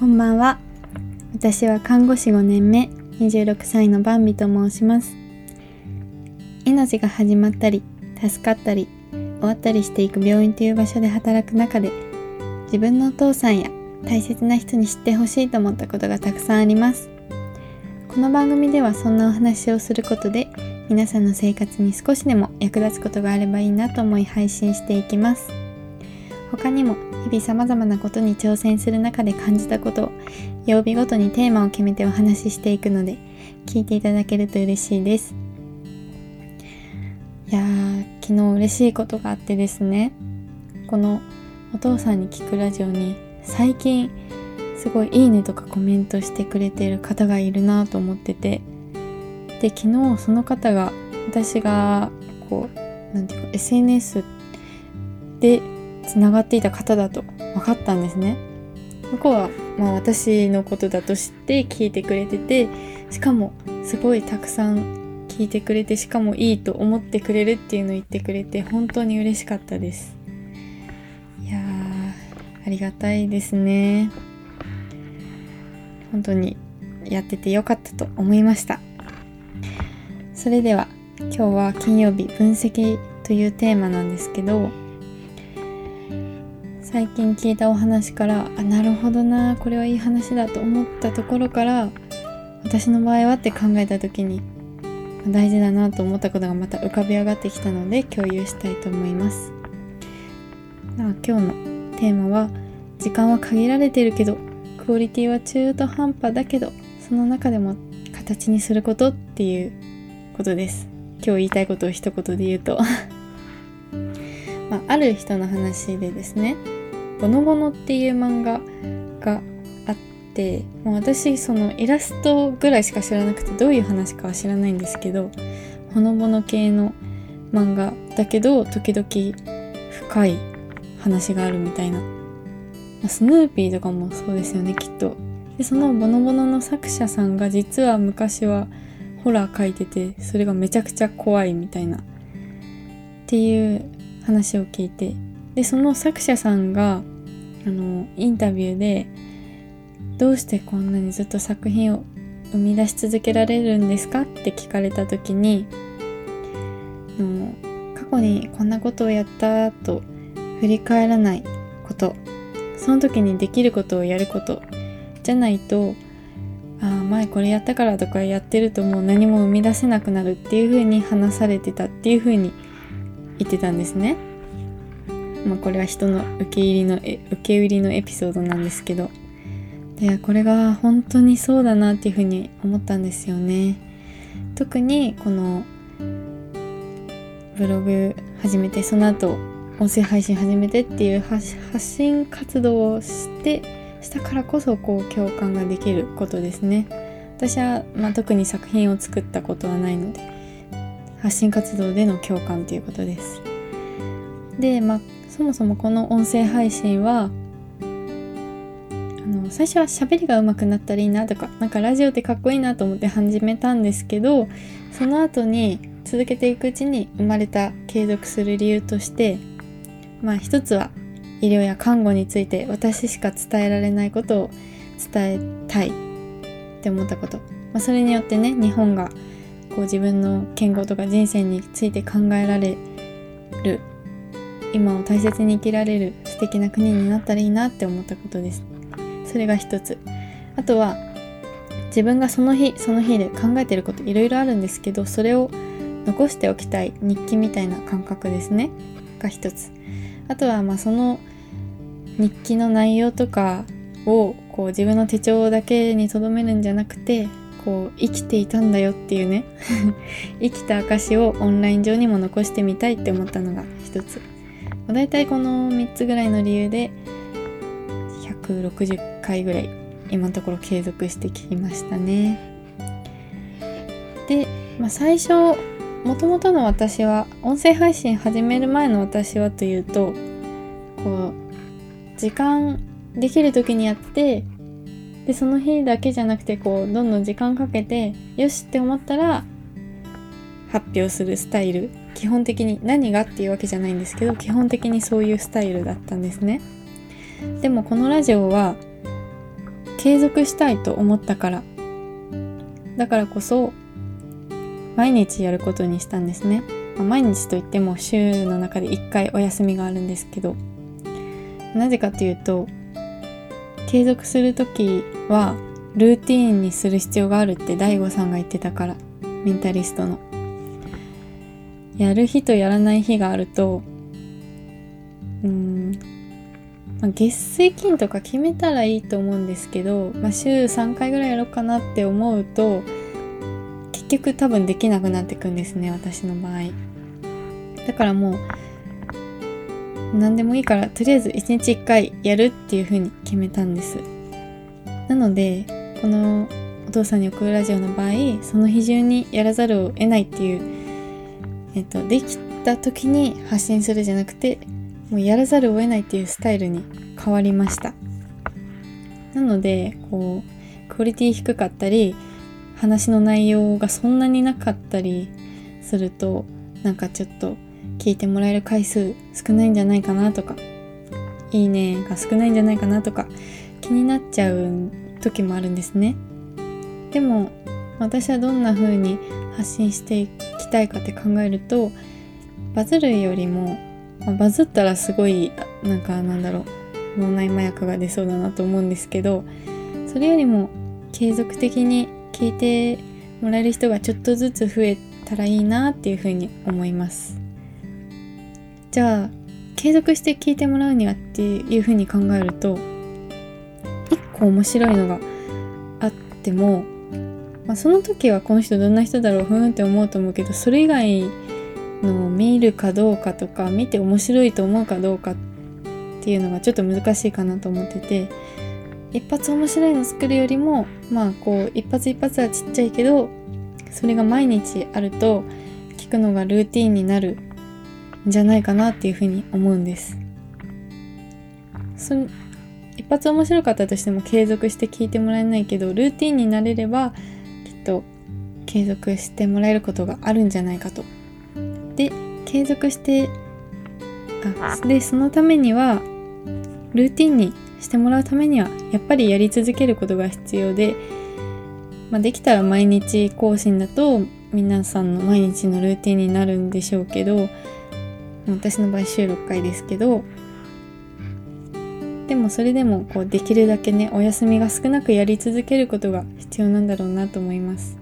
こんばんは。私は看護師5年目26歳のバンビと申します。命が始まったり助かったり終わったりしていく病院という場所で働く中で自分のお父さんや大切な人に知ってほしいと思ったことがたくさんあります。この番組ではそんなお話をすることで皆さんの生活に少しでも役立つことがあればいいなと思い配信していきます。他にも日々様々なことに挑戦する中で感じたことを曜日ごとにテーマを決めてお話ししていくので聞いていただけると嬉しいです。いやー昨日嬉しいことがあってですね。このお父さんに聞くラジオに最近すごいいいねとかコメントしてくれてる方がいるなと思っててで昨日その方が私がこうなんていうか SNS でつながっていた方だと分かったんですね。向こうはまあ私のことだと知って聞いてくれててしかもすごいたくさん聞いてくれてしかもいいと思ってくれるっていうのを言ってくれて本当に嬉しかったです。いやーありがたいですね。本当にやっててよかったと思いました。それでは今日は金曜日分析というテーマなんですけど最近聞いたお話からあなるほどなこれはいい話だと思ったところから私の場合はって考えた時に大事だなと思ったことがまた浮かび上がってきたので共有したいと思います。今日のテーマは時間は限られてるけどクオリティは中途半端だけどその中でも形にすることっていうことです。今日言いたいことを一言で言うと。まあ、ある人の話でですね。ボノボノっていう漫画があってもう私そのイラストぐらいしか知らなくてどういう話かは知らないんですけどほのぼの系の漫画だけど時々深い話があるみたいな、ま、スヌーピーとかもそうですよねきっと。でそのボノボノの作者さんが実は昔はホラー描いててそれがめちゃくちゃ怖いみたいな。っていう話を聞いて。でその作者さんがあのインタビューでどうしてこんなにずっと作品を生み出し続けられるんですかって聞かれた時にの過去にこんなことをやったと振り返らないことその時にできることをやることじゃないとああ前これやったからとかやってるともう何も生み出せなくなるっていう風に話されてたっていう風に言ってたんですね。まあ、これは人の受け入りの受け売りのエピソードなんですけど。でこれが本当にそうだなっていうふうに思ったんですよね。特にこのブログ始めてその後音声配信始めてっていう発信活動をしてしたからこそこう共感ができることですね。私は、まあ、特に作品を作ったことはないので発信活動での共感ということです。でまあそもそもこの音声配信はあの最初は喋りが上手くなったらいいなとかなんかラジオってかっこいいなと思って始めたんですけどその後に続けていくうちに生まれた継続する理由としてまあ一つは医療や看護について私しか伝えられないことを伝えたいって思ったこと、まあ、それによってね日本がこう自分の健康とか人生について考えられる今を大切に生きられる素敵な国になったらいいなって思ったことです。それが一つ。あとは自分がその日その日で考えてることいろいろあるんですけどそれを残しておきたい日記みたいな感覚ですね。が一つ。あとはまあその日記の内容とかをこう自分の手帳だけにとどめるんじゃなくてこう生きていたんだよっていうね。生きた証をオンライン上にも残してみたいって思ったのが一つ。だいたいこの3つぐらいの理由で160回ぐらい今のところ継続してきましたね。で、まあ、最初もともとの私は音声配信始める前の私はというとこう時間できる時にやってでその日だけじゃなくてこうどんどん時間かけてよしって思ったら発表するスタイル基本的に何がっていうわけじゃないんですけど基本的にそういうスタイルだったんですね。でもこのラジオは継続したいと思ったから。だからこそ毎日やることにしたんですね、まあ、毎日といっても週の中で1回お休みがあるんですけど。なぜかというと継続する時はルーティーンにする必要があるって DAIGO さんが言ってたからメンタリストの。やる日とやらない日があるとうんまあ、月水金とか決めたらいいと思うんですけど、まあ、週3回ぐらいやろうかなって思うと結局多分できなくなってくんですね私の場合。だからもう何でもいいからとりあえず1日1回やるっていう風に決めたんです。なのでこのお父さんに送るラジオの場合その日中にやらざるを得ないっていうえっとできた時に発信するじゃなくてもうやらざるを得ないっていうスタイルに変わりました。なのでこうクオリティ低かったり話の内容がそんなになかったりするとなんかちょっと聞いてもらえる回数少ないんじゃないかなとかいいねが少ないんじゃないかなとか気になっちゃう時もあるんですね。でも私はどんな風に発信していきたいかって考えるとバズるよりもまあ、バズったらすごいなんかなんだろう脳内麻薬が出そうだなと思うんですけどそれよりも継続的に聞いてもらえる人がちょっとずつ増えたらいいなっていうふうに思います。じゃあ継続して聞いてもらうにはっていうふうに考えると一個面白いのがあっても、まあ、その時はこの人どんな人だろうふんって思うと思うけどそれ以外のを見るかどうかとか見て面白いと思うかどうかっていうのがちょっと難しいかなと思ってて一発面白いの作るよりもまあこう一発一発はちっちゃいけどそれが毎日あると聞くのがルーティンになるんじゃないかなっていうふうに思うんです。そ一発面白かったとしても継続して聞いてもらえないけどルーティンになれれば継続してもらえることがあるんじゃないかと。で継続してあでそのためにはルーティンにしてもらうためにはやっぱりやり続けることが必要で、まあ、できたら毎日更新だと皆さんの毎日のルーティンになるんでしょうけど私の場合週6回ですけどでもそれでもこうできるだけねお休みが少なくやり続けることが必要なんだろうなと思います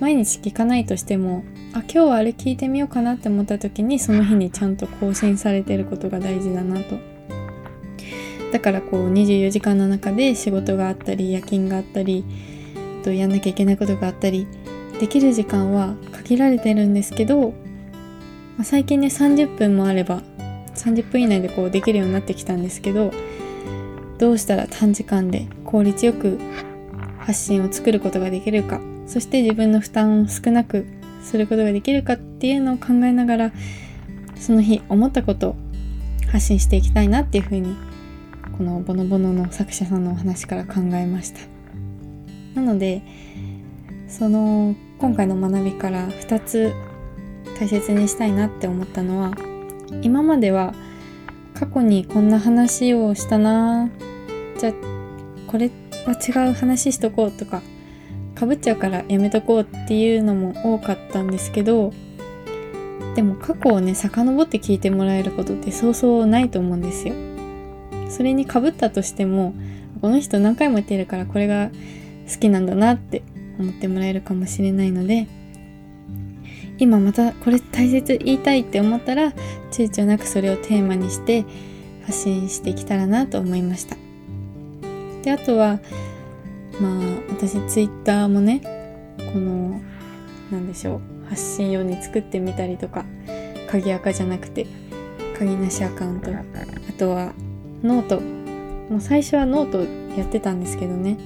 毎日聞かないとしてもあ今日はあれ聞いてみようかなって思った時にその日にちゃんと更新されてることが大事だなと。だからこう24時間の中で仕事があったり夜勤があったりとやんなきゃいけないことがあったりできる時間は限られてるんですけど、まあ、最近ね30分もあれば30分以内でこうできるようになってきたんですけどどうしたら短時間で効率よく発信を作ることができるか。そして自分の負担を少なくすることができるかっていうのを考えながらその日思ったことを発信していきたいなっていうふうにこのボノボノの作者さんのお話から考えました。なのでその今回の学びから2つ大切にしたいなって思ったのは今までは過去にこんな話をしたなじゃあこれは違う話しとこうとかかぶっちゃうからやめとこうっていうのも多かったんですけどでも過去をね遡って聞いてもらえることってそうそうないと思うんですよ。それにかぶったとしてもこの人何回も言ってるからこれが好きなんだなって思ってもらえるかもしれないので今またこれ大切言いたいって思ったら躊躇なくそれをテーマにして発信していけたらなと思いました。であとはまあ私ツイッターもねこの何でしょう発信用に作ってみたりとか鍵垢じゃなくて鍵なしアカウント。あとは note。もう最初はノートやってたんですけどね。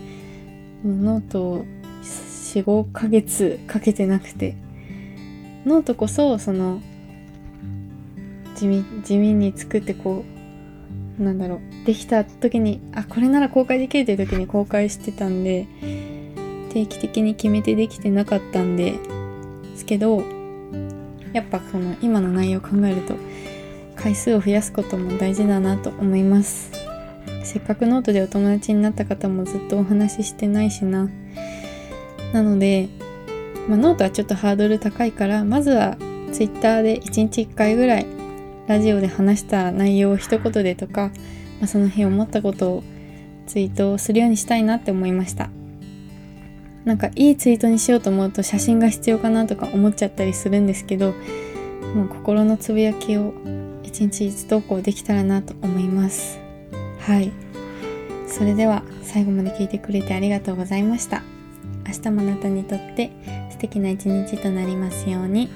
ノートを45ヶ月かけてなくて。ノートこそその地味地味に作ってこうなんだろう。できた時にあこれなら公開できるという時に公開してたんで定期的に決めてできてなかったんですけどやっぱその今の内容を考えると回数を増やすことも大事だなと思います。せっかくノートでお友達になった方もずっとお話ししてないしな。なので、まあ、ノートはちょっとハードル高いからまずは Twitter で1日1回ぐらいラジオで話した内容を一言でとか、まあ、その日思ったことをツイートするようにしたいなって思いました。なんかいいツイートにしようと思うと写真が必要かなとか思っちゃったりするんですけどもう心のつぶやきを一日一投稿できたらなと思います。はい。それでは最後まで聞いてくれてありがとうございました。明日もあなたにとって素敵な一日となりますように。